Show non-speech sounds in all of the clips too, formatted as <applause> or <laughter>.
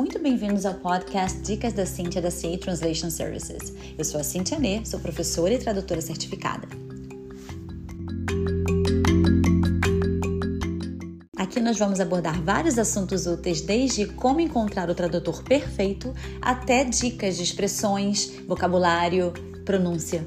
muito bem-vindos ao podcast Dicas da Cíntia da CA Translation Services. Eu sou a Cíntia Nê, sou professora e tradutora certificada. Aqui nós vamos abordar vários assuntos úteis, desde como encontrar o tradutor perfeito até dicas de expressões, vocabulário, pronúncia.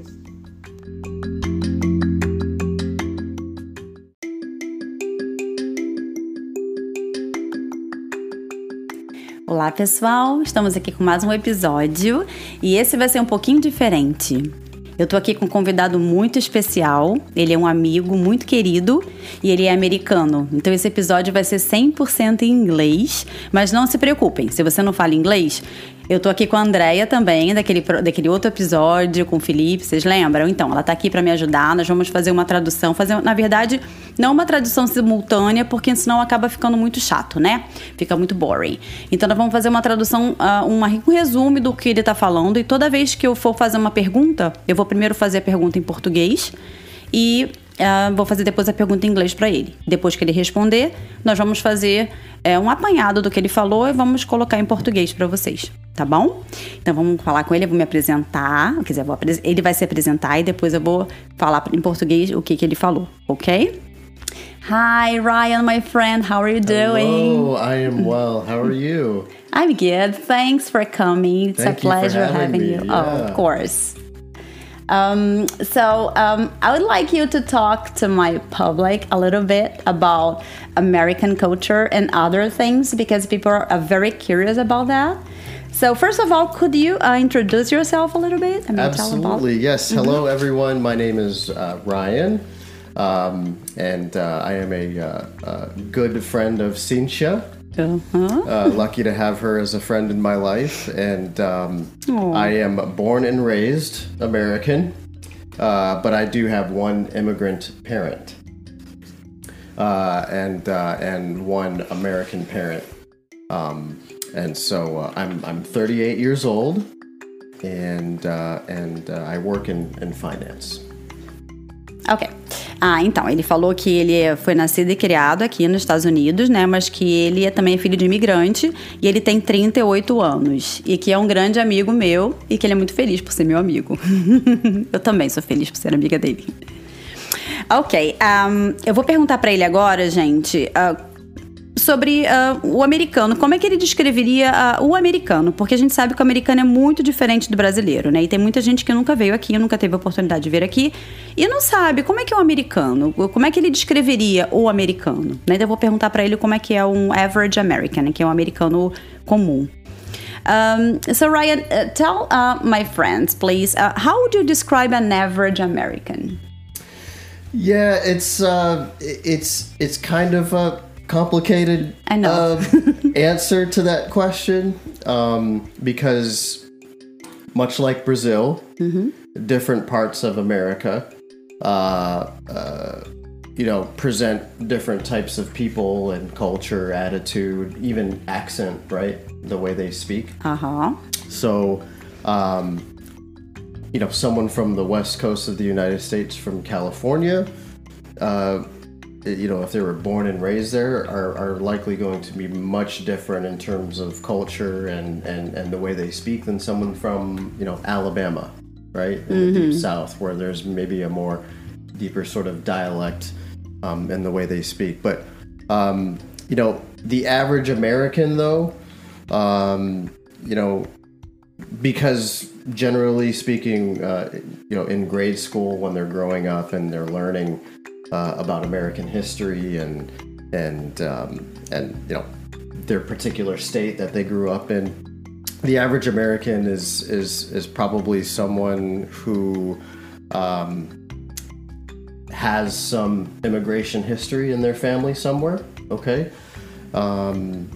Olá pessoal, estamos aqui com mais um episódio e esse vai ser um pouquinho diferente. Eu tô aqui com um convidado muito especial. Ele é um amigo muito querido e ele é americano. Então esse episódio vai ser 100% em inglês, mas não se preocupem, se você não fala inglês, eu tô aqui com a Andrea também, daquele, daquele outro episódio com o Felipe, vocês lembram? Então, ela tá aqui para me ajudar, nós vamos fazer uma tradução, fazer, na verdade, não uma tradução simultânea, porque senão acaba ficando muito chato, né? Fica muito boring. Então, nós vamos fazer uma tradução, uh, uma, um resumo do que ele tá falando, e toda vez que eu for fazer uma pergunta, eu vou primeiro fazer a pergunta em português e Uh, vou fazer depois a pergunta em inglês para ele. Depois que ele responder, nós vamos fazer uh, um apanhado do que ele falou e vamos colocar em português para vocês, tá bom? Então vamos falar com ele, eu vou me apresentar, quer dizer, vou, ele vai se apresentar e depois eu vou falar em português o que, que ele falou, ok? Hi, Ryan, my friend. How are you doing? Oh, I am well. How are you? I'm good. Thanks for coming. It's Thank a pleasure having, having you. Yeah. Oh, of course. Um, so um, I would like you to talk to my public a little bit about American culture and other things because people are very curious about that. So first of all, could you uh, introduce yourself a little bit? I mean, Absolutely. Yes. Hello, everyone. My name is uh, Ryan, um, and uh, I am a, uh, a good friend of Cynthia. Uh-huh. Uh, lucky to have her as a friend in my life, and um, I am born and raised American, uh, but I do have one immigrant parent, uh, and uh, and one American parent, um, and so uh, I'm I'm 38 years old, and uh, and uh, I work in in finance. Ok. Ah, então, ele falou que ele foi nascido e criado aqui nos Estados Unidos, né? Mas que ele é também filho de imigrante e ele tem 38 anos. E que é um grande amigo meu e que ele é muito feliz por ser meu amigo. <laughs> eu também sou feliz por ser amiga dele. Ok, um, eu vou perguntar para ele agora, gente, uh, sobre uh, o americano. Como é que ele descreveria uh, o americano? Porque a gente sabe que o americano é muito diferente do brasileiro, né? E tem muita gente que nunca veio aqui, nunca teve a oportunidade de vir aqui e não sabe como é que é o americano. Como é que ele descreveria o americano? Né? Então eu vou perguntar para ele como é que é um average American, que é um americano comum. Um, so Ryan, uh, tell my friends, please, how would you describe an average American? Yeah, it's uh, it's it's kind of a complicated I know. uh, <laughs> answer to that question um, because much like Brazil, different parts of America, uh, uh, you know, present different types of people and culture, attitude, even accent, right? The way they speak. Uh huh. So, um, you know, someone from the west coast of the United States, from California, uh, you know, if they were born and raised there, are, are likely going to be much different in terms of culture and, and, and the way they speak than someone from, you know, Alabama, right? In the deep south, where there's maybe a more deeper sort of dialect um, in the way they speak. But, um, you know, the average American, though, um, you know, because generally speaking, uh, you know, in grade school when they're growing up and they're learning uh, about American history and and um, and you know their particular state that they grew up in, the average American is is is probably someone who um, has some immigration history in their family somewhere. Okay. Um,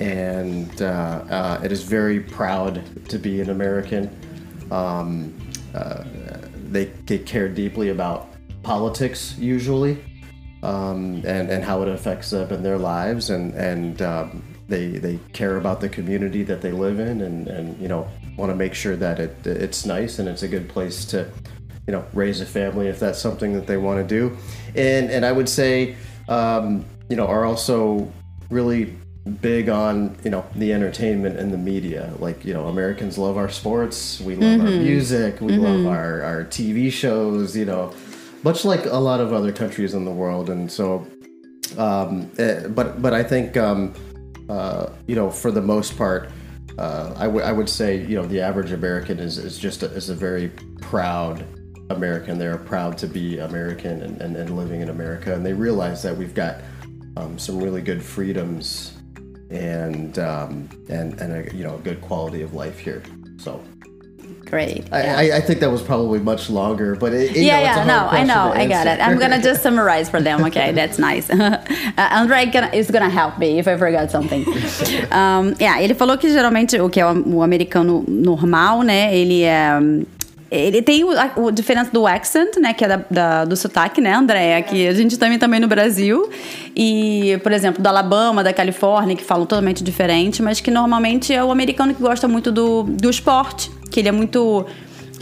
and uh, uh, it is very proud to be an American. Um, uh, they, they care deeply about politics usually, um, and and how it affects them in their lives, and and um, they they care about the community that they live in, and and you know want to make sure that it it's nice and it's a good place to you know raise a family if that's something that they want to do, and and I would say um, you know are also really big on you know the entertainment and the media. Like you know, Americans love our sports, we love our music, we love our our TV shows. You know, much like a lot of other countries in the world, and so. Um, eh, but but I think um, uh, you know for the most part, uh, I would would say you know the average American is, is just a, is a very proud American. They're proud to be American and, and, and living in America, and they realize that we've got um, some really good freedoms and um, and and a you know a good quality of life here. So Great. I, yeah. I, I think that was probably much longer, but it, you yeah, know, it's a yeah, no, I know, I got it. I'm gonna <laughs> just summarize for them. Okay, that's nice. <laughs> uh, Andre gonna, is gonna help me if I forgot something. <laughs> Um, yeah, ele falou que geralmente o que é o, o americano normal, né? Ele é ele tem o, a, o diferença do accent, né? Que é da, da, do sotaque, né, Andréia? Que a gente também também no Brasil. E, por exemplo, do Alabama, da Califórnia, que falam totalmente diferente, mas que normalmente é o americano que gosta muito do, do esporte, que ele é muito.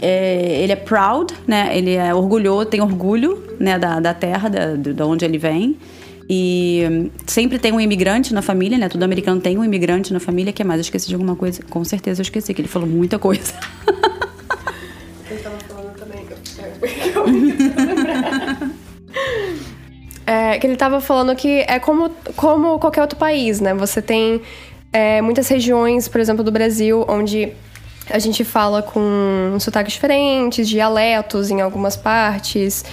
É, ele é proud, né? Ele é orgulhoso, tem orgulho, né? Da, da terra, da, da onde ele vem. E sempre tem um imigrante na família, né? Todo americano tem um imigrante na família. que mais? Eu esqueci de alguma coisa. Com certeza eu esqueci, que ele falou muita coisa. <laughs> É, que ele tava falando que é como, como qualquer outro país, né? Você tem é, muitas regiões, por exemplo, do Brasil, onde a gente fala com sotaques diferentes, dialetos em algumas partes.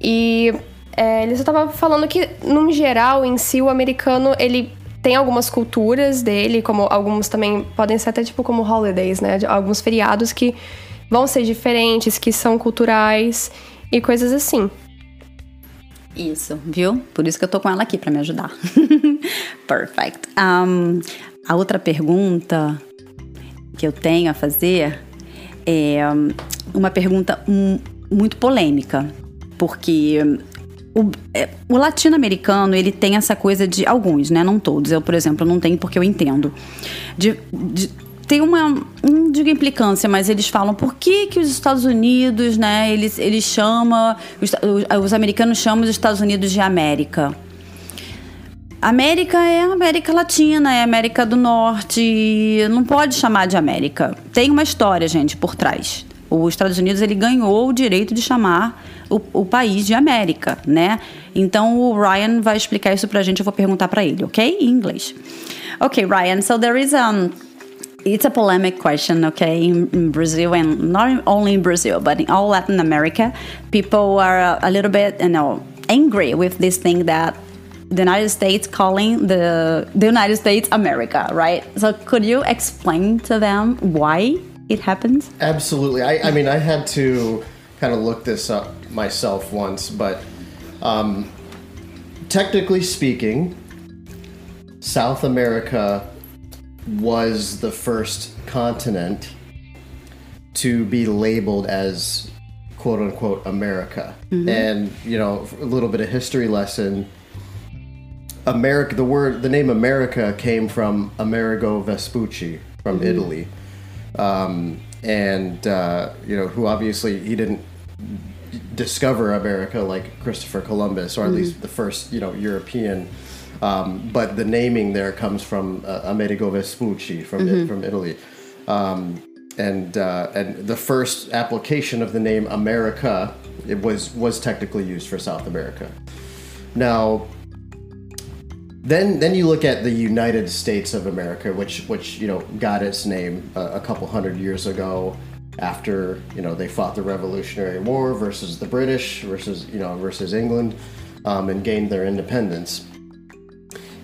E é, ele só tava falando que, num geral, em si, o americano, ele tem algumas culturas dele, como alguns também podem ser até tipo como holidays, né? Alguns feriados que vão ser diferentes, que são culturais e coisas assim. Isso, viu? Por isso que eu tô com ela aqui pra me ajudar. <laughs> Perfect. Um, a outra pergunta que eu tenho a fazer é um, uma pergunta hum, muito polêmica, porque hum, o, é, o latino-americano ele tem essa coisa de alguns, né? Não todos. Eu, por exemplo, não tenho porque eu entendo. De, de- tem uma não digo implicância, mas eles falam por que, que os Estados Unidos, né? Eles eles chamam os, os- os americanos chamam os Estados Unidos de América. América é América Latina, é América do Norte, não pode chamar de América. Tem uma história, gente, por trás. Os Estados Unidos ele ganhou o direito de chamar o, o país de América, né? Então o Ryan vai explicar isso pra gente, eu vou perguntar pra ele, ok? Em inglês. Ok, Ryan, so there is um it's a polemic question, okay, in, in Brazil and not only in Brazil, but in all Latin America, people are a, a little bit, you know, angry with this thing that the United States calling the the United States America, right? So could you explain to them why it happens? Absolutely. I, I mean, I had to kind of look this up myself once, but um, technically speaking, South America was the first continent to be labeled as quote unquote America. And, you know, a little bit of history lesson. America, the word, the name America came from Amerigo Vespucci from Italy um, and uh, you know who obviously he didn't discover America like Christopher Columbus, or at least the first you know European. Um, but the naming there comes from uh, Amerigo Vespucci from from Italy, um, and uh, and the first application of the name America it was was technically used for South America. Now, then then you look at the United States of America, which which you know got its name a, a couple hundred years ago, after you know they fought the Revolutionary War versus the British versus you know versus England, um, and gained their independence.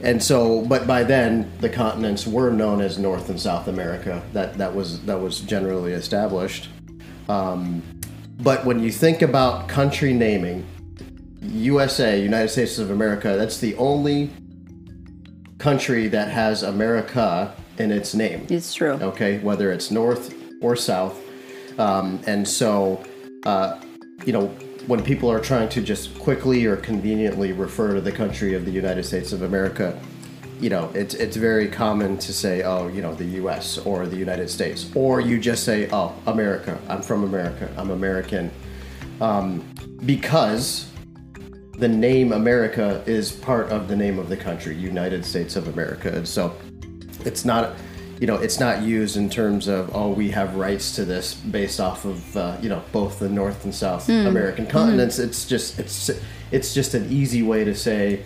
And so, but by then the continents were known as North and South America. That that was that was generally established. Um, but when you think about country naming, USA, United States of America, that's the only country that has America in its name. It's true. Okay, whether it's North or South. Um, and so, uh, you know, when people are trying to just quickly or conveniently refer to the country of the United States of America, you know, it's it's very common to say, oh, you know, the U.S. or the United States, or you just say, oh, America. I'm from America. I'm American, um, because the name America is part of the name of the country, United States of America, and so it's not. You know, it's not used in terms of oh, we have rights to this based off of uh, you know both the North and South American continents. It's just it's it's just an easy way to say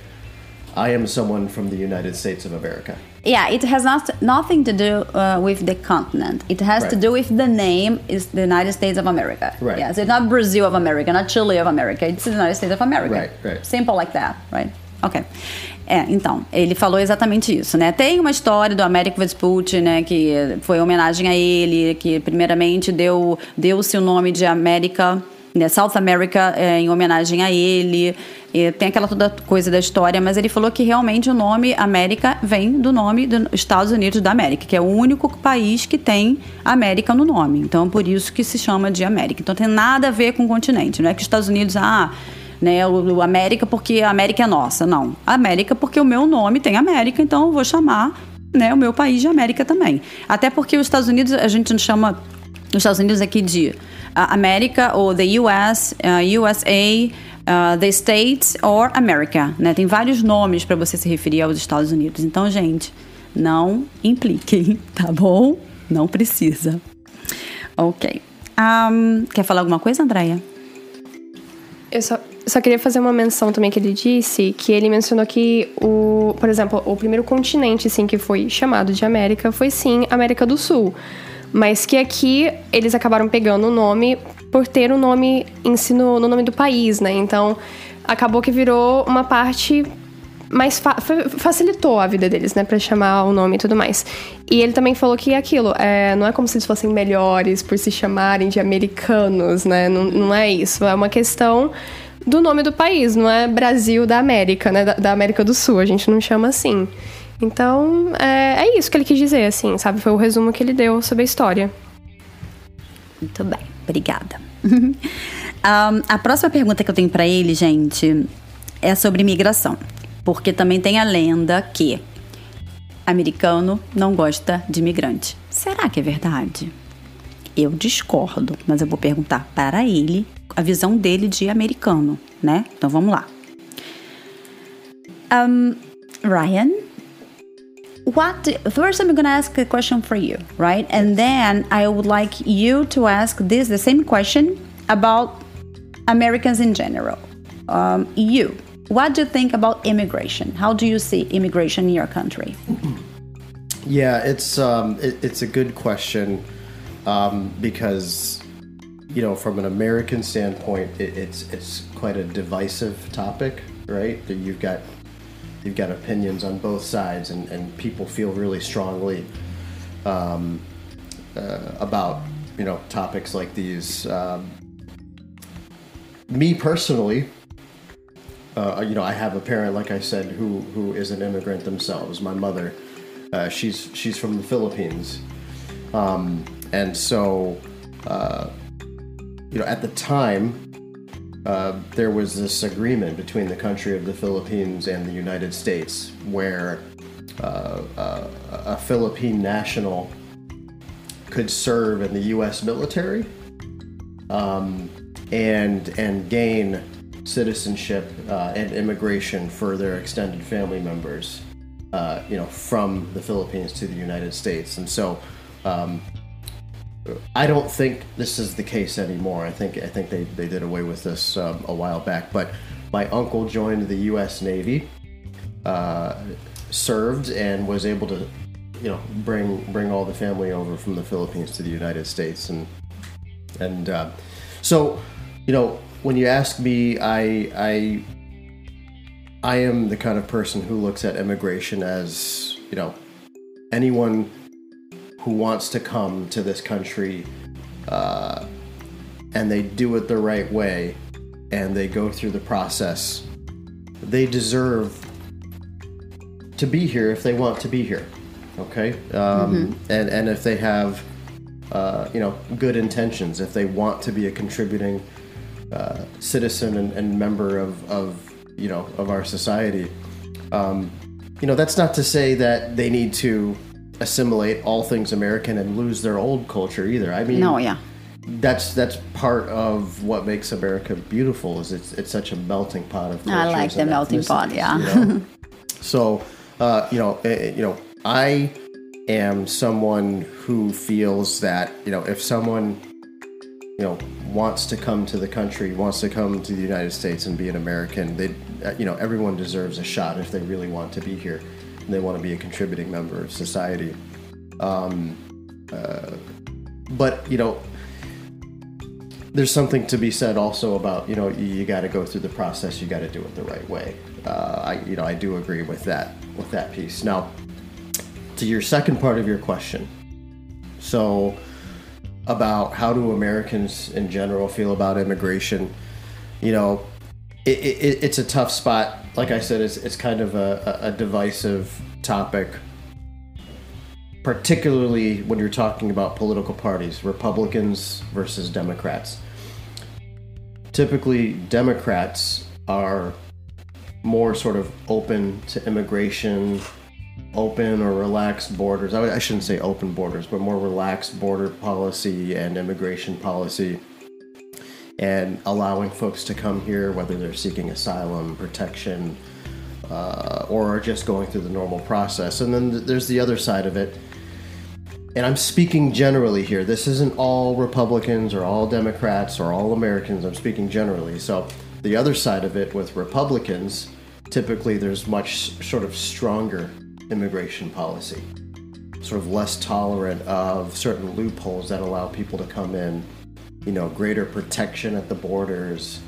I am someone from the United States of America. Yeah, it has not nothing to do uh, with the continent. It has to do with the name is the United States of America. Right. Yes, it's not Brazil of America, not Chile of America. It's the United States of America. Right, right. Simple like that, right? Ok. É, então, ele falou exatamente isso, né? Tem uma história do American Vespucci, né? Que foi homenagem a ele, que primeiramente deu deu-se o nome de América, né? South America é, em homenagem a ele. E tem aquela toda coisa da história, mas ele falou que realmente o nome América vem do nome dos Estados Unidos da América, que é o único país que tem América no nome. Então, por isso que se chama de América. Então, tem nada a ver com o continente. Não é que os Estados Unidos, ah, né, o, o América porque a América é nossa. Não. América porque o meu nome tem América, então eu vou chamar né, o meu país de América também. Até porque os Estados Unidos, a gente não chama os Estados Unidos aqui de ah, América ou the US, ah, USA, ah, the States or America, né? Tem vários nomes para você se referir aos Estados Unidos. Então, gente, não impliquem, <laughs> tá bom? Não precisa. Ok. Ahn, quer falar alguma coisa, Andréia? Eu só, só queria fazer uma menção também que ele disse, que ele mencionou que o, por exemplo, o primeiro continente assim que foi chamado de América foi sim América do Sul, mas que aqui eles acabaram pegando o nome por ter o nome em si no, no nome do país, né? Então acabou que virou uma parte mais fa- fa- facilitou a vida deles, né, Pra chamar o nome e tudo mais. E ele também falou que é aquilo, é, não é como se eles fossem melhores por se chamarem de americanos, né? Não, não é isso. É uma questão do nome do país, não é Brasil da América, né? Da, da América do Sul. A gente não chama assim. Então, é, é isso que ele quis dizer, assim, sabe? Foi o resumo que ele deu sobre a história. Muito bem, obrigada. <laughs> Ahn, a próxima pergunta que eu tenho para ele, gente, é sobre imigração. Porque também tem a lenda que americano não gosta de imigrante. Será que é verdade? Eu discordo, mas eu vou perguntar para ele a visão dele de americano, né? Então vamos lá. Um, Ryan, what do, first i'm gonna ask a question for you right? And then i would like you to ask this the same question about americans in general. Um, you what do you think about immigration? How do you see immigration in your country? Yeah, it's um, it, it's a good question um, because you know from an American standpoint, it, it's it's quite a divisive topic, right? That you've got you've got opinions on both sides, and, and people feel really strongly um, uh, about you know topics like these. Um, me personally, uh, you know, I have a parent, like I said, who who is an immigrant themselves. My mother, uh, she's she's from the Philippines, um, and so, uh, you know, at the time, uh, there was this agreement between the country of the Philippines and the United States, where uh, uh, a Philippine national could serve in the U.S. military um, and and gain citizenship uh, and immigration for their extended family members, uh, you know, from the Philippines to the United States. And so, um, I don't think this is the case anymore. I think I think they, they did away with this um, a while back. But my uncle joined the U.S. Navy, uh, served, and was able to, you know, bring bring all the family over from the Philippines to the United States, and and uh, so, you know, when you ask me, I I I am the kind of person who looks at immigration as you know anyone who wants to come to this country uh, and they do it the right way and they go through the process, they deserve to be here if they want to be here. Okay, um, and and if they have uh, you know good intentions, if they want to be a contributing uh, citizen and, and member of, of you know of our society, um, you know that's not to say that they need to assimilate all things American and lose their old culture either. I mean, no yeah that's that's part of what makes America beautiful. Is it's it's such a melting pot of. I like the melting pot, yeah. you know? <laughs> so, uh, you know, eh, eh, you know, I am someone who feels that you know if someone you know wants to come to the country, wants to come to the United States and be an American, they uh, you know everyone deserves a shot if they really want to be here they want to be a contributing member of society. Um, uh, but you know there's something to be said also about you know you, you got to go through the process you got to do it the right way. Uh, i you know i do agree with that with that piece. Now to your second part of your question so about how do americans in general feel about immigration? You know it, it, it's a tough spot like i said it's, it's kind of a, a divisive topic particularly when you're talking about political parties, Republicans versus Democrats. Typically, Democrats are more sort of open to immigration, open or relaxed borders. I, I shouldn't say open borders, but more relaxed border policy and immigration policy, and allowing folks to come here, whether they're seeking asylum, protection, uh, or are just going through the normal process. And then th- there's the other side of it. And I'm speaking generally here. This isn't all Republicans or all Democrats or all Americans. I'm speaking generally. So the other side of it with Republicans, typically there's much sort of stronger immigration policy, sort of less tolerant of certain loopholes that allow people to come in, you know, greater protection at the borders.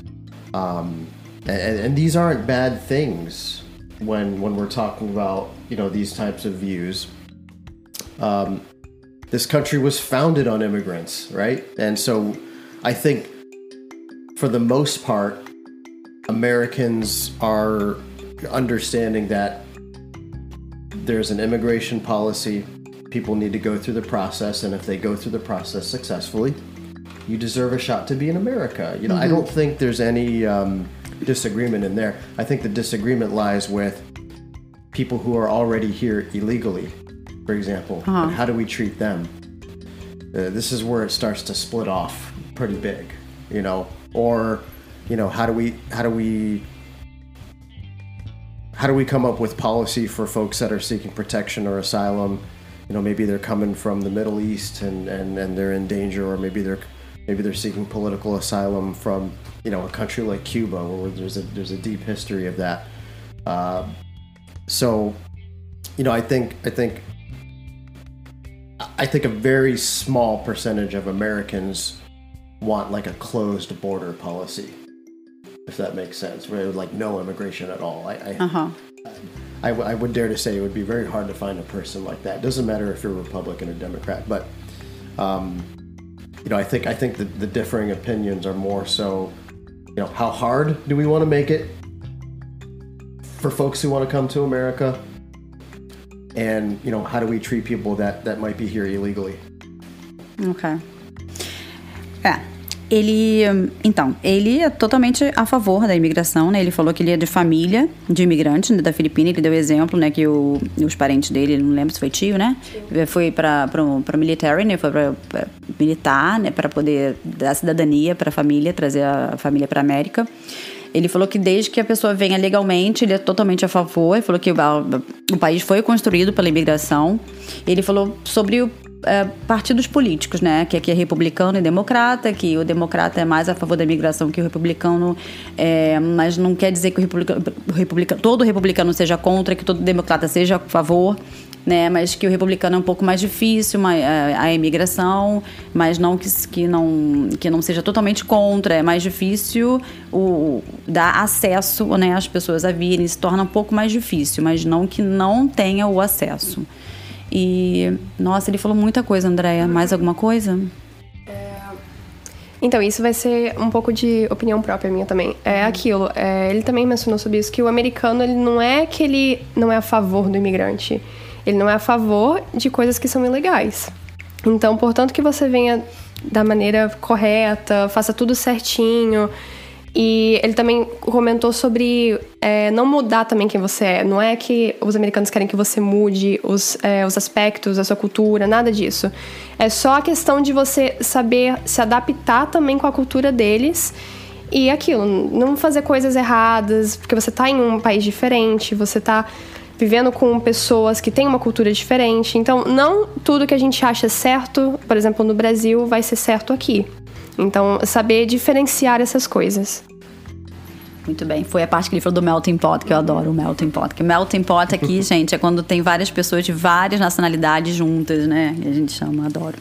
Um, and, and these aren't bad things when when we're talking about you know these types of views. Um, this country was founded on immigrants, right? And so I think for the most part, Americans are understanding that there's an immigration policy. People need to go through the process, and if they go through the process successfully, you deserve a shot to be in America. You know, I don't think there's any um, disagreement in there. I think the disagreement lies with people who are already here illegally, for example. And how do we treat them? Uh, this is where it starts to split off pretty big, you know. Or, you know, how do we how do we how do we come up with policy for folks that are seeking protection or asylum? You know, maybe they're coming from the Middle East and, and, and they're in danger, or maybe they're maybe they're seeking political asylum from you know a country like Cuba, where there's a there's a deep history of that. Uh, so, you know, I think I think I think a very small percentage of Americans want like a closed border policy, if that makes sense, where like no immigration at all. I I, Uh huh. I, w- I would dare to say it would be very hard to find a person like that. Doesn't matter if you're a Republican or Democrat, but um, you know, I think I think the, the differing opinions are more so, you know, how hard do we want to make it for folks who want to come to America, and you know, how do we treat people that that might be here illegally? Ok. É. Ele, então, ele é totalmente a favor da imigração, né? Ele falou que ele é de família de imigrantes né, da Filipina. Ele deu exemplo, né, que o, os parentes dele, não lembro se foi tio, né? Foi para para military, né? Foi para militar, né, para poder dar cidadania para a família, trazer a família para América. Ele falou que desde que a pessoa venha legalmente, ele é totalmente a favor. Ele falou que o, o país foi construído pela imigração. Ele falou sobre o é, partidos políticos, né? Que aqui é republicano e democrata, que o democrata é mais a favor da imigração que o republicano, é, mas não quer dizer que o republicano, todo republicano seja contra, que todo democrata seja a favor. Né, mas que o republicano é um pouco mais difícil uma, a, a imigração, mas não que, que não que não seja totalmente contra, é mais difícil o dar acesso né, às pessoas a virem, se torna um pouco mais difícil, mas não que não tenha o acesso. E, nossa, ele falou muita coisa, Andréia. Mais alguma coisa? Então, isso vai ser um pouco de opinião própria minha também. É aquilo, é, ele também mencionou sobre isso, que o americano, ele não é que ele não é a favor do imigrante. Ele não é a favor de coisas que são ilegais. Então, portanto, que você venha da maneira correta, faça tudo certinho. E ele também comentou sobre é, não mudar também quem você é. Não é que os americanos querem que você mude os, é, os aspectos da sua cultura, nada disso. É só a questão de você saber se adaptar também com a cultura deles. E aquilo, não fazer coisas erradas, porque você tá em um país diferente, você tá vivendo com pessoas que têm uma cultura diferente. Então, não tudo que a gente acha certo, por exemplo, no Brasil, vai ser certo aqui. Então, saber diferenciar essas coisas. Muito bem. Foi a parte que ele falou do melting pot, que eu adoro o melting pot. Que melting pot aqui, <laughs> gente, é quando tem várias pessoas de várias nacionalidades juntas, né? A gente chama, adoro.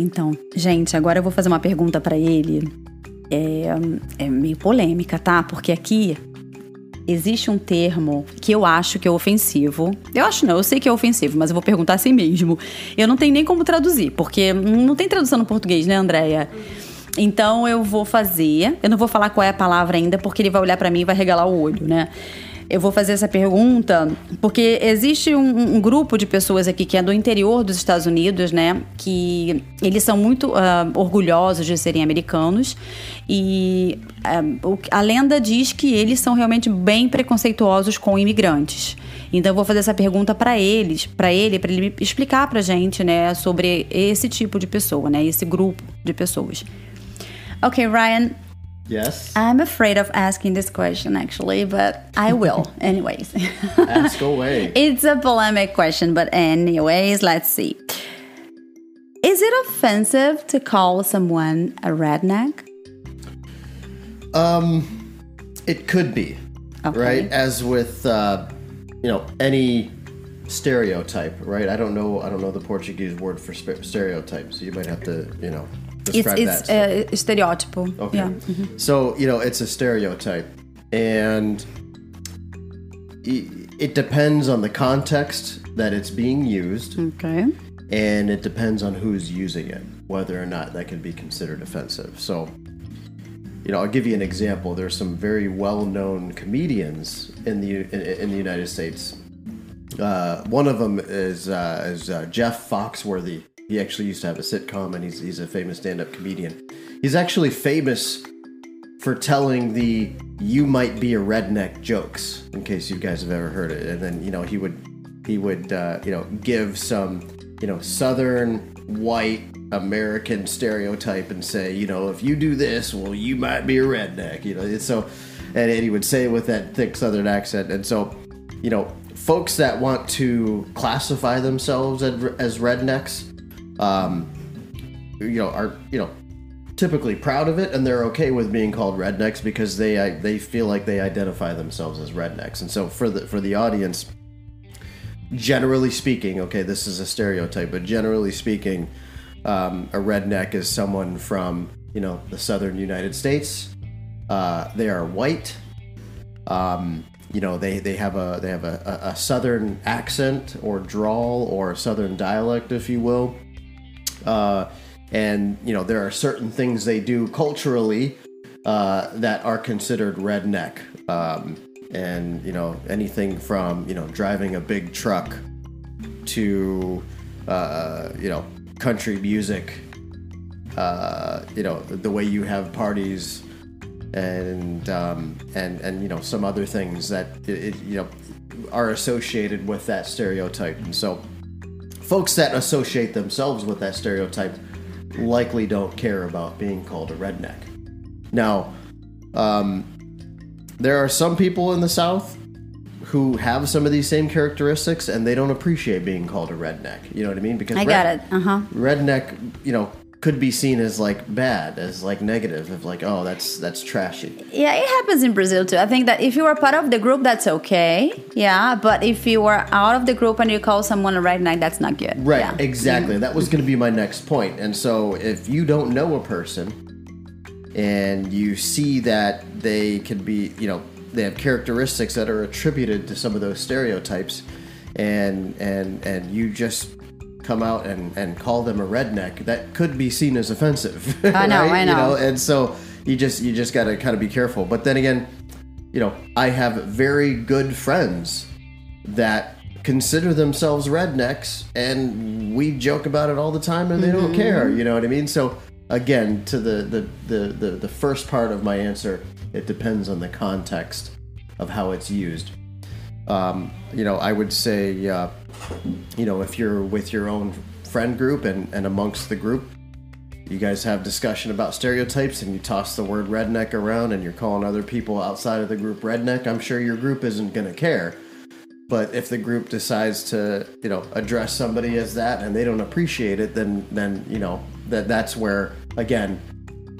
Então, gente, agora eu vou fazer uma pergunta para ele. É, é meio polêmica, tá? Porque aqui existe um termo que eu acho que é ofensivo. Eu acho não, eu sei que é ofensivo, mas eu vou perguntar assim mesmo. Eu não tenho nem como traduzir, porque não tem tradução no português, né, Andréia? Então eu vou fazer. Eu não vou falar qual é a palavra ainda, porque ele vai olhar para mim e vai regalar o olho, né? Eu vou fazer essa pergunta porque existe um, um, grupo de pessoas aqui que é do interior dos Estados Unidos, né? Que eles são muito uh, orgulhosos de serem americanos e uh, a lenda diz que eles são realmente bem preconceituosos com imigrantes. Então eu vou fazer essa pergunta para eles, para ele, para ele explicar para gente, né, sobre esse tipo de pessoa, né, esse grupo de pessoas. Ok, Ryan, Yes. I'm afraid of asking this question actually, but I will <laughs> anyways. Ask away. <laughs> It's a polemic question, but anyways, let's see. Is it offensive to call someone a redneck? Um, it could be, Okay. right? As with uh, you know any stereotype, right? I don't know. I don't know the Portuguese word for stereotype, so you might have to you know describe it's that. uh, stereotypo. Okay. Yeah. mm-hmm. So, you know, it's a stereotype. And it depends on the context that it's being used, Okay. and it depends on who's using it, whether or not that can be considered offensive. So, you know, I'll give you an example. There's some very well-known comedians in the in, in the United States. Uh, one of them is uh, is uh, Jeff Foxworthy. He actually used to have a sitcom, and he's he's a famous stand-up comedian. He's actually famous for telling the "you might be a redneck" jokes. In case you guys have ever heard it, and then you know he would he would uh, you know give some you know southern white American stereotype and say you know if you do this, well you might be a redneck. You know, so and, and he would say it with that thick southern accent, and so you know folks that want to classify themselves as rednecks um, you know are you know typically proud of it and they're okay with being called rednecks because they I, they feel like they identify themselves as rednecks. And so for the for the audience generally speaking okay this is a stereotype but generally speaking um, a redneck is someone from you know the southern united states. Uh, they are white. Um, you know they, they have a they have a, a, a southern accent or drawl or southern dialect if you will uh, and you know there are certain things they do culturally uh, that are considered redneck. Um, and you know anything from you know driving a big truck to uh, you know country music uh, you know the way you have parties and um, and and you know some other things that it, it, you know are associated with that stereotype. And so folks that associate themselves with that stereotype likely don't care about being called a redneck. Now, um, there are some people in the South who have some of these same characteristics and they don't appreciate being called a redneck. You know what I mean? Because I got it. Uh huh. redneck, you know, could be seen as like bad, as like negative, of like, oh, that's that's trashy. Yeah, it happens in Brazil too. I think that if you are part of the group, that's okay. Yeah, but if you are out of the group and you call someone a redneck, that's not good. Right, Yeah. exactly. That was going to be my next point. And so, if you don't know a person and you see that they can be, you know, they have characteristics that are attributed to some of those stereotypes, and and and you just come out and and call them a redneck, that could be seen as offensive. <laughs> I know, right? I You know. know, and so you just you just got to kind of be careful. But then again, you know, I have very good friends that consider themselves rednecks and we joke about it all the time and they don't mm-hmm. care you know what i mean so again to the the, the the the first part of my answer it depends on the context of how it's used um, you know i would say uh, you know if you're with your own friend group and, and amongst the group you guys have discussion about stereotypes and you toss the word redneck around and you're calling other people outside of the group redneck i'm sure your group isn't going to care. But if the group decides to you know address somebody as that and they don't appreciate it then then you know that that's where again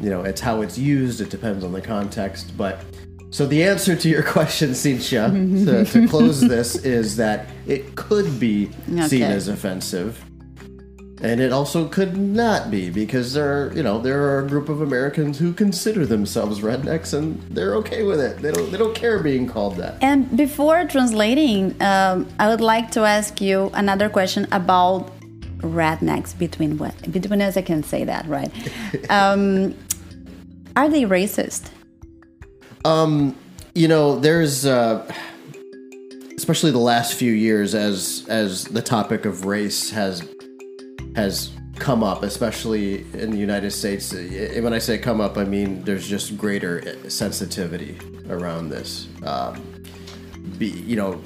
you know it's how it's used it depends on the context but so the answer to your <laughs> question Cynthia to, to close <laughs> this is that it could be seen as offensive and it also could not be because there are, you know, there are a group of Americans who consider themselves rednecks and they're okay with it. They don't they don't care being called that. And before translating, um, I would like to ask you another question about rednecks between what between us. I can say that, right? <laughs> um, are they racist? You know there's uh, especially the last few years as as the topic of race has has come up especially in the united states. Eh, when i say come up i mean there's just greater sensitivity around this. Um, be, you know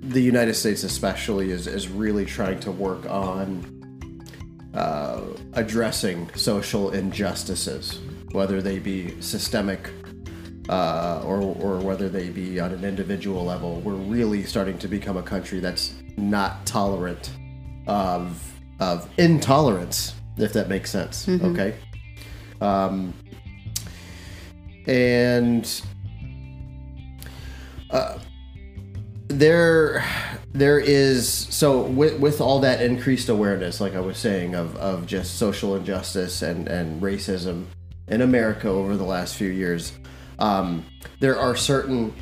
the united states especially is, is really trying to work on uh, addressing social injustices whether they be systemic uh, or, or whether they be on an individual level, we're really starting to become a country that's not tolerant of of intolerance, if that makes sense. Okay. Um, and uh, there there is so with, with all that increased awareness like i was saying of, of just social injustice and, and racism in america over the last few years um, there are certain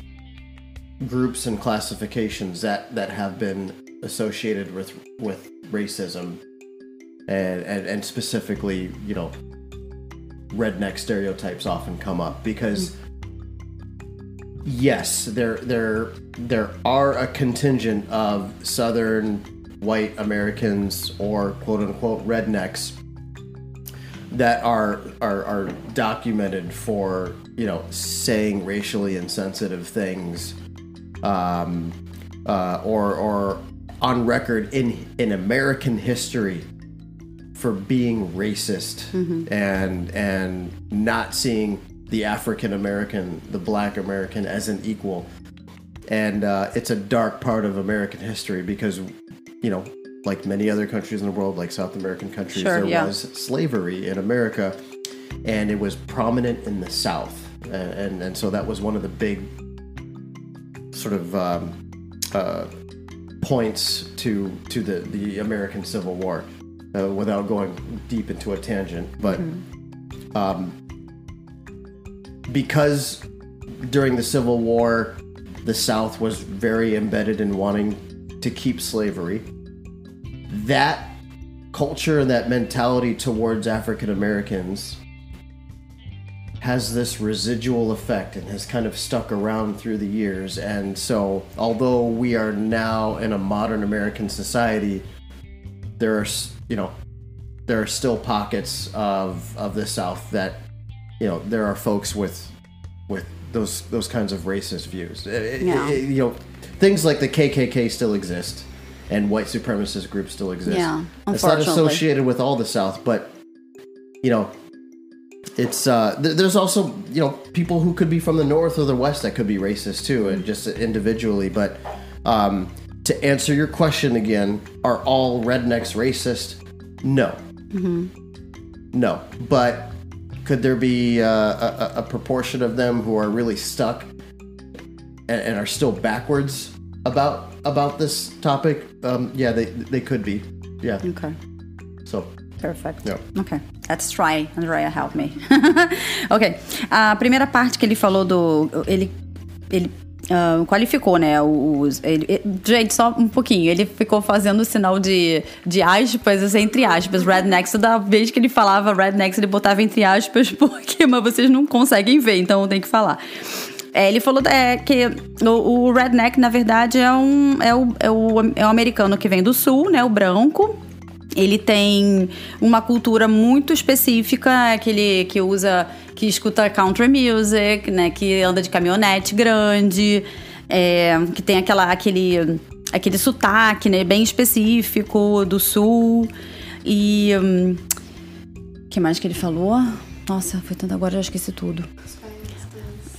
groups and classifications that that have been associated with with racism and and, and specifically you know redneck stereotypes often come up because yes there there there are a contingent of southern white americans or quote unquote rednecks that are are are documented for you know saying racially insensitive things um uh or or on record in in american history for being racist and and not seeing the African American, the Black American as an equal, and uh, it's a dark part of American history because you know, like many other countries in the world, like South American countries, Sure, there yeah. was slavery in America, and it was prominent in the South, and and, so that was one of the big sort of um, uh, points to to the the American Civil War, uh, without going deep into a tangent, but. Um, because during the Civil War, the South was very embedded in wanting to keep slavery. That culture and that mentality towards African Americans has this residual effect and has kind of stuck around through the years. And so, although we are now in a modern American society, there are, you know, there are still pockets of of the South that, you know, there are folks with with those those kinds of racist views. It- it- Yeah. it- you know, things like the KKK still exist, and white supremacist groups still exist. Yeah, it's not associated with all the South, but you know, it's uh, th- there's also you know people who could be from the North or the West that could be racist too, and just individually. But um, to answer your question again, are all rednecks racist? No. mm-hmm. No, but could there be uh, a, a- proportion of them who are really stuck and, and are still backwards about about this topic? Um, yeah, they they could be. Yeah. Okay. So Perfect. Yeah. Ok. Let's try. Andrea, help me. <laughs> ok. A primeira parte que ele falou do. Ele. Ele. ah, qualificou, né? Os, ele- ele- gente, só um pouquinho. Ele ficou fazendo o sinal de, de aspas, assim, entre aspas, rednecks. Toda vez que ele falava rednecks, ele botava entre aspas, <laughs> porque mas vocês não conseguem ver, então tenho que falar. É, ele falou é, que o, o redneck, na verdade, é, um, é, o, é, o, é o americano que vem do sul, né? O branco. Ele tem uma cultura muito específica, é aquele que usa, que escuta country music, né? Que anda de caminhonete grande, é, que tem aquela, aquele, aquele sotaque, né? Bem específico do sul. E. Hum, que mais que ele falou? Nossa, foi tanto agora, já esqueci tudo.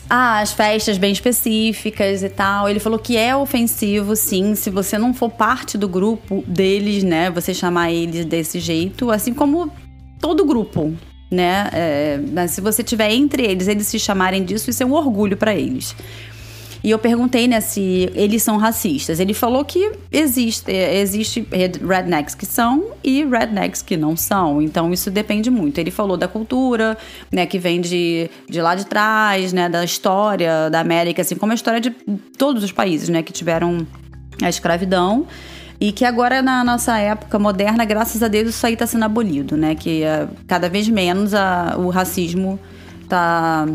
Ah, as festas bem específicas e tal. Ele falou que é ofensivo, sim, se você não for parte do grupo deles, né? Você chamar eles desse jeito, assim como todo grupo, né? É, mas se você tiver entre eles, eles se chamarem disso, isso é um orgulho para eles. E eu perguntei, né, se eles são racistas. Ele falou que existe, existe rednecks que são e rednecks que não são. Então isso depende muito. Ele falou da cultura, né, que vem de, de lá de trás, né, da história da América, assim como a história de todos os países, né, que tiveram a escravidão. E que agora, na nossa época moderna, graças a Deus, isso aí está sendo abolido, né? Que uh, cada vez menos a, o racismo tá,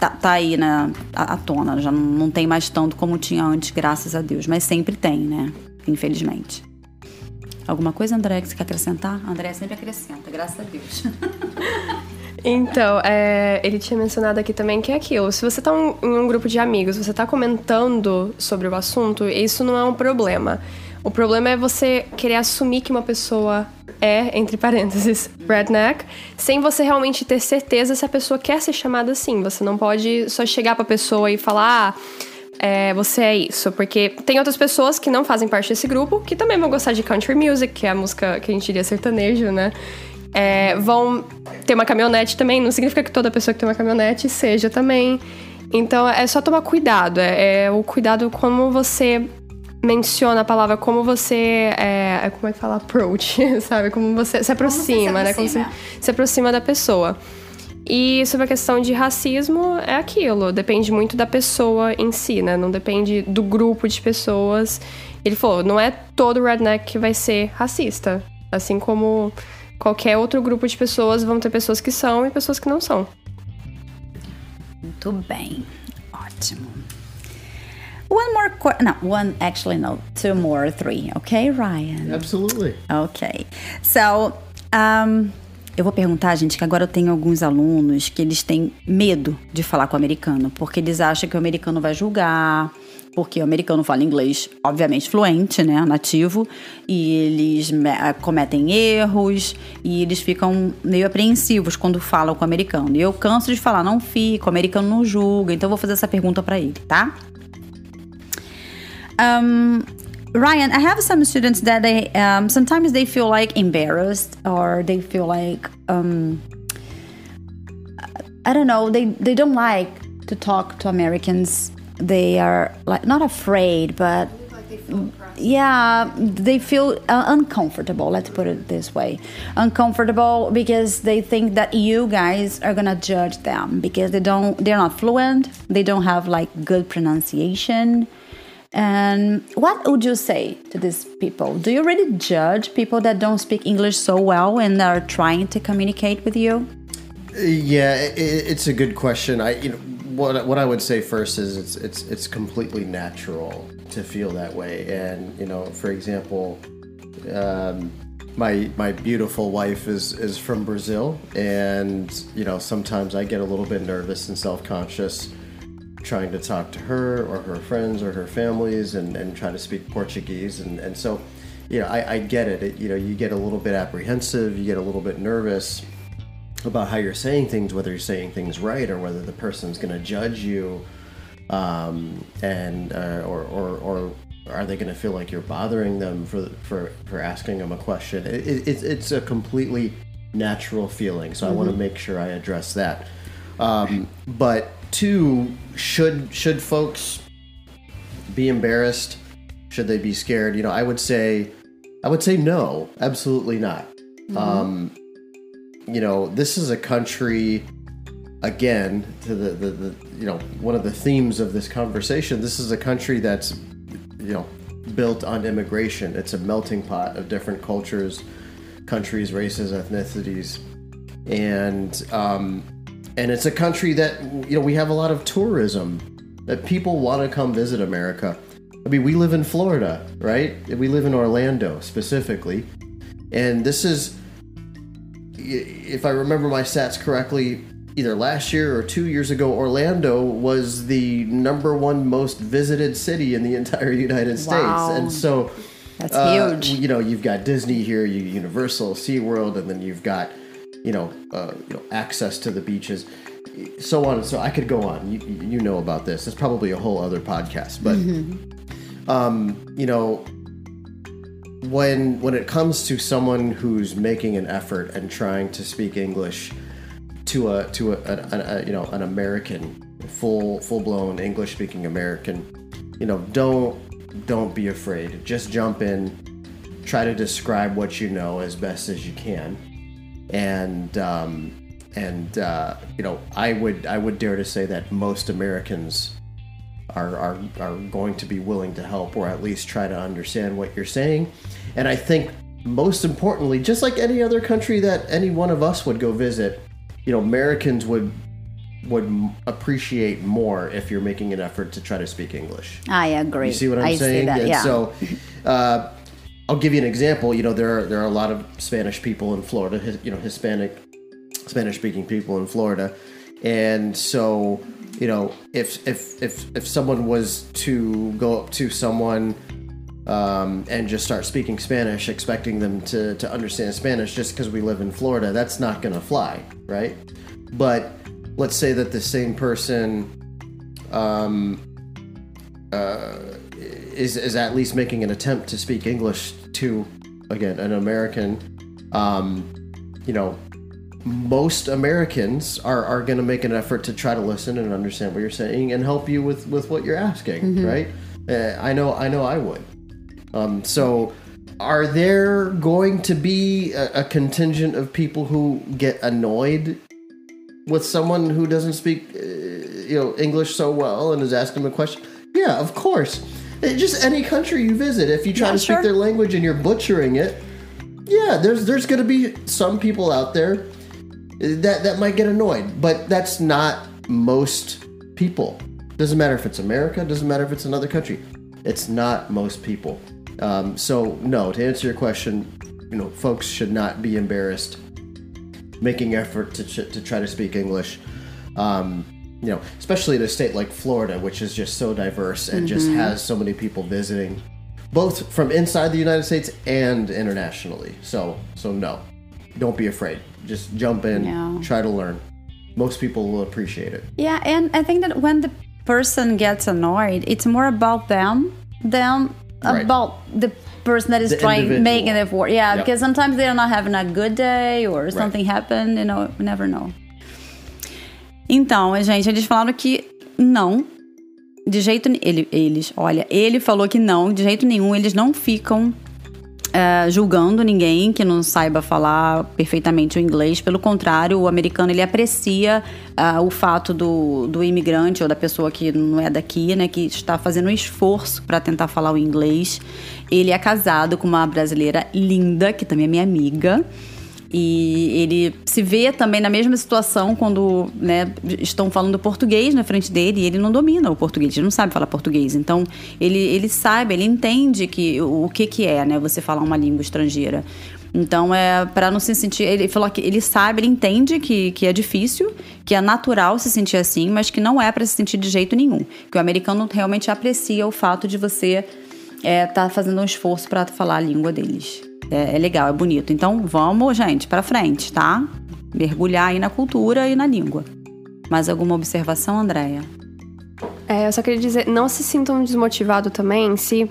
tá, tá aí, né, à, tona. Já não, não tem mais tanto como tinha antes, graças a Deus. Mas sempre tem, né? Infelizmente. Alguma coisa, André, que você quer acrescentar? André sempre acrescenta, graças a Deus. <laughs> Então, é, ele tinha mencionado aqui também que é aquilo. Se você tá um, em um grupo de amigos, você tá comentando sobre o assunto, isso não é um problema. O problema é você querer assumir que uma pessoa é, entre parênteses, redneck, sem você realmente ter certeza se a pessoa quer ser chamada assim. Você não pode só chegar pra pessoa e falar, ah, é, você é isso. Porque tem outras pessoas que não fazem parte desse grupo, que também vão gostar de country music, que é a música que a gente diria sertanejo, né? É, vão ter uma caminhonete também, não significa que toda pessoa que tem uma caminhonete seja também. Então é só tomar cuidado, é, é o cuidado como você menciona a palavra como você é, é como é que fala approach, <laughs> sabe? Como você se aproxima, você se né? Como você se aproxima da pessoa. E sobre a questão de racismo, é aquilo, depende muito da pessoa em si, né? Não depende do grupo de pessoas. Ele falou, não é todo redneck que vai ser racista. Assim como qualquer outro grupo de pessoas, vão ter pessoas que são e pessoas que não são. Muito bem. Ótimo. One more question. No, one, actually, no, two more, three. Okay, Ryan? Absolutely. Okay. So, um, eu vou perguntar, gente, que agora eu tenho alguns alunos que eles têm medo de falar com o americano, porque eles acham que o americano vai julgar, porque o americano fala inglês, obviamente, fluente, né, nativo, e eles cometem erros e eles ficam meio apreensivos quando falam com o americano. E eu canso de falar, não fica, o americano não julga, então eu vou fazer essa pergunta para ele, tá? Um, Ryan, I have some students that they um, sometimes they feel like embarrassed or they feel like um, I don't know they they don't like to talk to Americans. They are like not afraid, but yeah, they feel uh, uncomfortable. Let's put it this way, uncomfortable because they think that you guys are gonna judge them because they don't they're not fluent. They don't have like good pronunciation and what would you say to these people? Do you really judge people that don't speak English so well and are trying to communicate with you? Yeah, it's a good question. I, you know, what what I would say first is it's it's it's completely natural to feel that way. And you know, for example, um, my my beautiful wife is is from Brazil, and you know sometimes I get a little bit nervous and self conscious trying to talk to her or her friends or her families and, and try to speak Portuguese. And, and so, you know, I, I get it. it. You know, you get a little bit apprehensive, you get a little bit nervous about how you're saying things, whether you're saying things right or whether the person's going to judge you, um, and uh, or, or, or are they going to feel like you're bothering them for for, for asking them a question? It, it, it's a completely natural feeling, so mm-hmm. I want to make sure I address that. Um, but two, should should folks be embarrassed? Should they be scared? You know, I would say, I would say no, absolutely not. Mm-hmm. Um, you know, this is a country. Again, to the, the, the you know one of the themes of this conversation. This is a country that's you know built on immigration. It's a melting pot of different cultures, countries, races, ethnicities, and um, and it's a country that you know we have a lot of tourism that people want to come visit America. I mean, we live in Florida, right? We live in Orlando specifically. And this is, if I remember my stats correctly, either last year or two years ago, Orlando was the number one most visited city in the <laughs> entire United States. Wow. And so, That's uh, huge. You know, you've got Disney here, you Universal, SeaWorld, and then you've got, you know, uh, you know, access to the beaches, so on and so. I could go on. You, you know about this. It's probably a whole other podcast, but, um, you know, when when it comes to someone who's making an effort and trying to speak English to a to a, a, a you know an American full full blown English speaking American, you know don't don't be afraid. Just jump in, try to describe what you know as best as you can, and um, and uh, you know I would I would dare to say that most Americans are, are are going to be willing to help or at least try to understand what you're saying. And I think most importantly, just like any other country that any one of us would go visit, you know, Americans would would appreciate more if you're making an effort to try to speak English. I agree. You see what I'm I saying? That, and yeah. so, <laughs> uh, I'll give you an example. You know, there are there are a lot of Spanish people in Florida. You know, Hispanic, Spanish speaking people in Florida, and so you know, if if if if someone was to go up to someone um, and just start speaking Spanish, expecting them to to understand Spanish just because we live in Florida, that's not going to fly, right? But let's say that the same person um, uh, is is at least making an attempt to speak English to again an American. Um, you know, most Americans are, are going to make an effort to try to listen and understand what you're saying and help you with, with what you're asking, right? Uh, I know, I know, I would. Um, so, are there going to be a, a contingent of people who get annoyed with someone who doesn't speak, uh, you know, English so well and is asking them a question? Yeah, of course. Uh, Just any country you visit, if you try Yeah, to speak sure. their language and you're butchering it, yeah, there's there's going to be some people out there that that might get annoyed, but that's not most people. Doesn't matter if it's America. Doesn't matter if it's another country. It's not most people. Um, so no, to answer your question, you know, folks should not be embarrassed making effort to to try to speak English. Um, you know, especially in a state like Florida, which is just so diverse and just mm-hmm. has so many people visiting, both from inside the United States and internationally. So, so no, don't be afraid. Just jump in, Yeah. try to learn. Most people will appreciate it. Yeah, and I think that when the person gets annoyed, it's more about them than Right. about the person that is The trying individual. making it effort. Yeah, Yep. because sometimes they're not having a good day or something happened, you know, we never know. Então, gente, eles falaram que não, de jeito. Ele, eles, olha, ele falou que não, de jeito nenhum, eles não ficam é, julgando ninguém que não saiba falar perfeitamente o inglês. Pelo contrário, o americano ele aprecia ah, o fato do, do imigrante ou da pessoa que não é daqui, né, que está fazendo um esforço para tentar falar o inglês. Ele é casado com uma brasileira linda, que também é minha amiga. E ele se vê também na mesma situação quando né, estão falando português na frente dele e ele não domina o português, ele não sabe falar português. Então, ele, ele sabe, ele entende que, o, que, que é né, você falar uma língua estrangeira. Então, é para não se sentir. Ele falou que ele sabe, ele entende que, que é difícil, que é natural se sentir assim, mas que não é para se sentir de jeito nenhum. Que o americano realmente aprecia o fato de você estar tá fazendo um esforço para falar a língua deles. É, é legal, é bonito. Então vamos, gente, para frente, tá? Mergulhar aí na cultura e na língua. Mais alguma observação, Andréia? É, eu só queria dizer, não se sintam desmotivados também se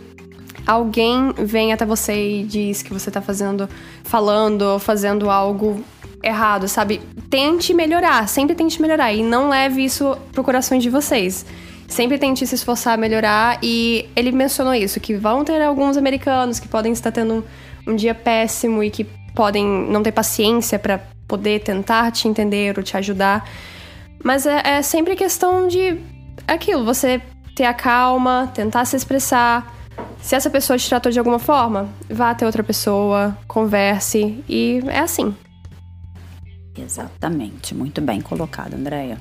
alguém vem até você e diz que você tá fazendo, falando ou fazendo algo errado, sabe? Tente melhorar, sempre tente melhorar e não leve isso pro coração de vocês. Sempre tente se esforçar a melhorar e ele mencionou isso, que vão ter alguns americanos que podem estar tendo um dia péssimo e que podem não ter paciência para poder tentar te entender ou te ajudar. Mas é, é sempre questão de aquilo, você ter a calma, tentar se expressar. Se essa pessoa te tratou de alguma forma, vá até outra pessoa, converse e é assim. Exatamente, muito bem colocado, Andréia.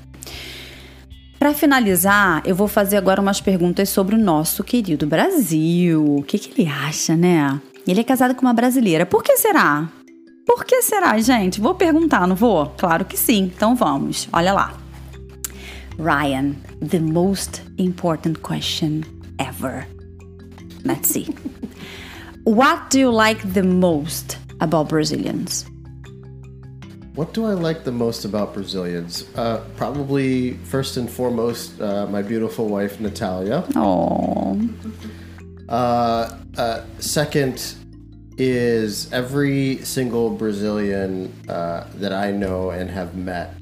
Para finalizar, eu vou fazer agora umas perguntas sobre o nosso querido Brasil. O que, que ele acha, né? Ele é casado com uma brasileira. Por que será? Por que será, gente? Vou perguntar, não vou? Claro que sim. Então vamos. Olha lá. Ryan, the most important question ever. Let's see. What do you like the most about Brazilians? What do I like the most about Brazilians? Uh, probably first and foremost, uh, my beautiful wife Natalia. Oh, Uh, uh, second is every single Brazilian uh, that I know and have met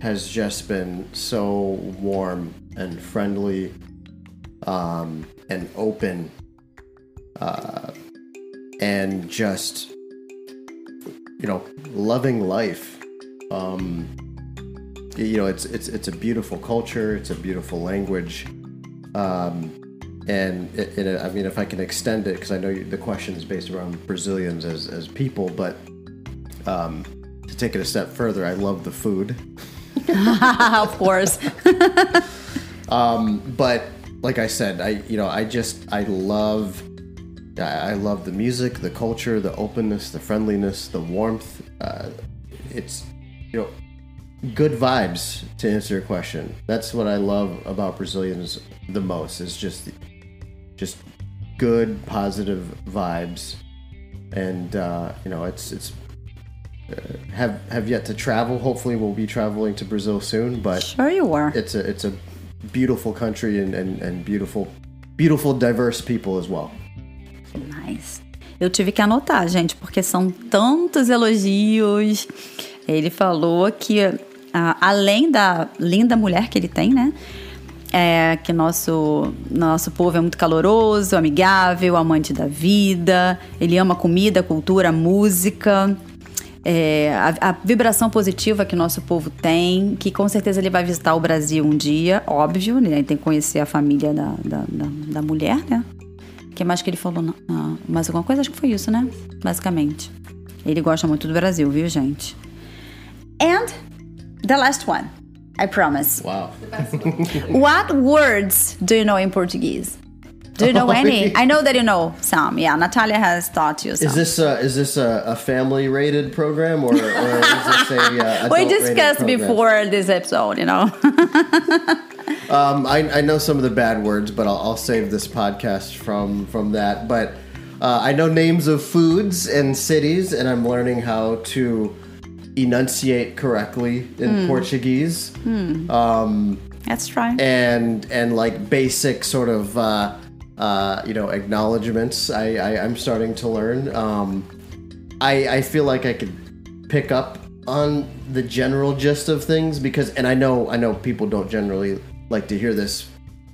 has just been so warm and friendly um, and open uh, and just you know loving life. Um, you know, it's it's it's a beautiful culture. It's a beautiful language. Um, and it, it, I mean, if I can extend it, because I know you, the question is based around Brazilians as, as people, but um, to take it a step further, I love the food. <laughs> of course. <laughs> But like I said, I you know I just I love I I love the music, the culture, the openness, the friendliness, the warmth. Uh, it's you know good vibes to answer your question. That's what I love about Brazilians the most. Is just just good positive vibes, and uh, you know it's it's. Uh, have have yet to travel. Hopefully, we'll be traveling to Brazil soon. But Sure you were. it's a it's a beautiful country and, and, and beautiful beautiful diverse people as well. Nice. Eu tive que anotar, gente, porque são tantos elogios. Ele falou que, ah, além da linda mulher que ele tem, né? É, que nosso, nosso povo é muito caloroso, amigável, amante da vida. Ele ama comida, cultura, música. É, a, a vibração positiva que nosso povo tem, que com certeza ele vai visitar o Brasil um dia, óbvio, né? Ele tem que conhecer a família da, da, da, da mulher, né? Que mais que ele falou? na- na- mais alguma coisa? Acho que foi isso, né? Basicamente. Ele gosta muito do Brasil, viu, gente? And the last one, I promise. Wow. <laughs> <laughs> What words do you know in Portuguese? Do you know any? <laughs> I know that you know some. Yeah, Natalia has taught you some. Is this a, is this a, a family rated program or, or is this a uh, we adult-rated discussed program? before this episode, you know. Um, I, I know some of the bad words, but I'll, I'll save this podcast from from that. But uh, I know names of foods and cities, and I'm learning how to enunciate correctly in Portuguese. Let's try. and and like basic sort of uh, uh, you know acknowledgments. I, I I'm starting to learn. Um, I I feel like I could pick up on the general gist of things because, and I know I know people don't generally like to hear this,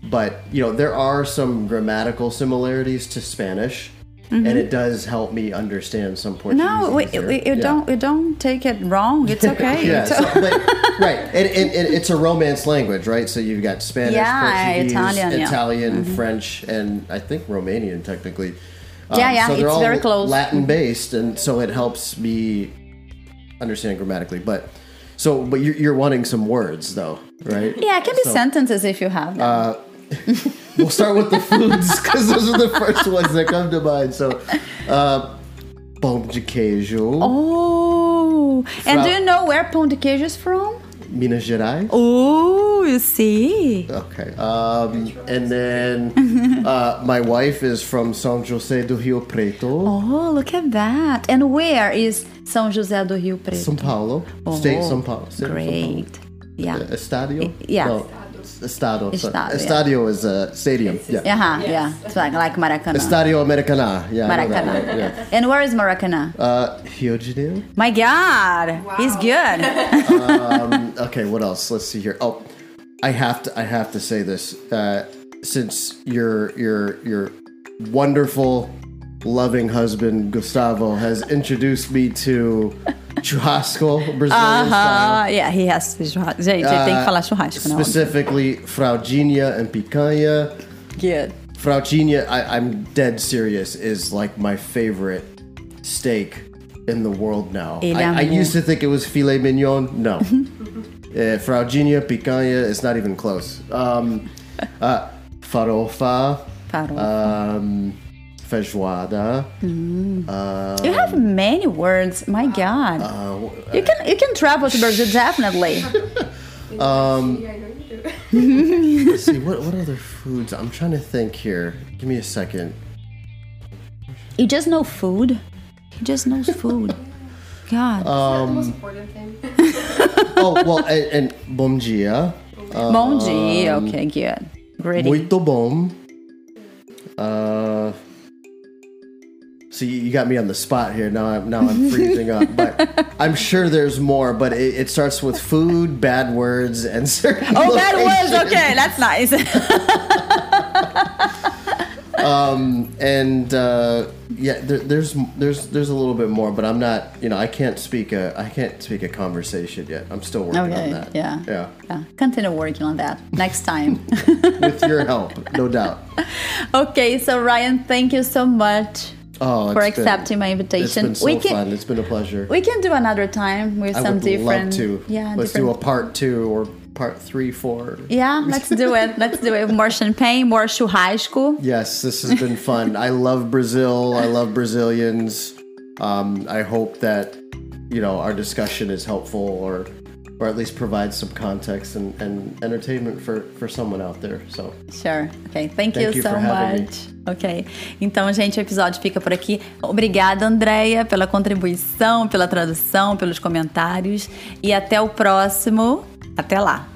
but you know there are some grammatical similarities to Spanish. And it does help me understand some Portuguese. no, we, easier. we, you Yeah. don't you don't take it wrong. It's <laughs> okay. Yeah, It's so, but, right, and, and, and it's a Romance language, right? So you've got Spanish, Yeah, Portuguese, Italian, yeah. Mm-hmm. Italian, French, and I think Romanian technically. Um, Yeah, yeah, so they're it's all very close. Latin based, and so it helps me understand grammatically. But so, but you're, you're wanting some words, though, right? yeah, it can be So, sentences if you have them. <laughs> We'll start with the foods because those are the first ones that come to mind. So, uh, pão de queijo, oh, and do you know where pão de queijo is from? Minas Gerais. Oh, you see. Okay. Um, and then uh, my wife is from São José do Rio Preto, Oh, look at that. And where is São José do Rio Preto? São Paulo, state São Paulo. State of São Paulo. Great. Yeah. Estadio? yeah. No, Estado. Estado, yeah. Estadio is a stadium. Yeah. Uh-huh, yeah. It's like, like Maracanã. Estadio Americana. Yeah. I know that Maracanã. Yeah. And where is Maracanã? Uh, Rio de Janeiro. My God, he's good. Okay, what else? Let's see here. Oh, I have to. I have to say this. Uh, since your your your wonderful, loving husband Gustavo has introduced me to churrasco, Brazilian style. Uh, yeah, he has to churrasco. Gente, ele tem que falar churrasco, não? Specifically, fraldinha and picanha. Good. Fraldinha, I, I'm dead serious, is like my favorite steak in the world now. I, I used to think it was filet mignon. No. <laughs> Uh, fraldinha, picanha, it's not even close. Um, uh, farofa, Farofa. um, feijoada. Mm. Uh, you have many words. My uh, God. Uh, you can you can travel to Brazil <laughs> definitely. Um, <laughs> <laughs> let's see, what, what other foods? I'm trying to think here. Give me a second. You just know food. He just knows food. God. Um, the most important thing. Oh, well, and, and bom dia. Bom dia. Um, okay, good. Great. Muito bom. See, you got me on the spot here. Now I'm now I'm freezing up. But <laughs> I'm sure there's more. But it, it starts with food, bad words, and <laughs> certain. Oh, bad words. Okay, that's nice. <laughs> And uh, yeah, there, there's there's there's a little bit more, but I'm not. You know, I can't speak a I can't speak a conversation yet. I'm still working Okay, on that. yeah. Yeah. yeah. Continue working on that next time. With your help, no doubt. okay, so Ryan, thank you so much Oh, for it's been- accepting my It's invitation. been so we can fun. It's been a pleasure. we can do another time with I some would different. love to. Yeah, Let's do a part two or part three, four. Yeah, let's do it. <laughs> Let's do it. More champagne, more churrasco. Yes, this has been fun. I love Brazil. I love Brazilians. Um, I hope that you know our discussion is helpful, or or at least provides some context and, and entertainment for for someone out there. So Sure. Ok. Thank, Thank you, you so much. Ok. Então, gente, o episódio fica por aqui. Obrigada, Andréia, pela contribuição, pela tradução, pelos comentários. E até o próximo. Até lá.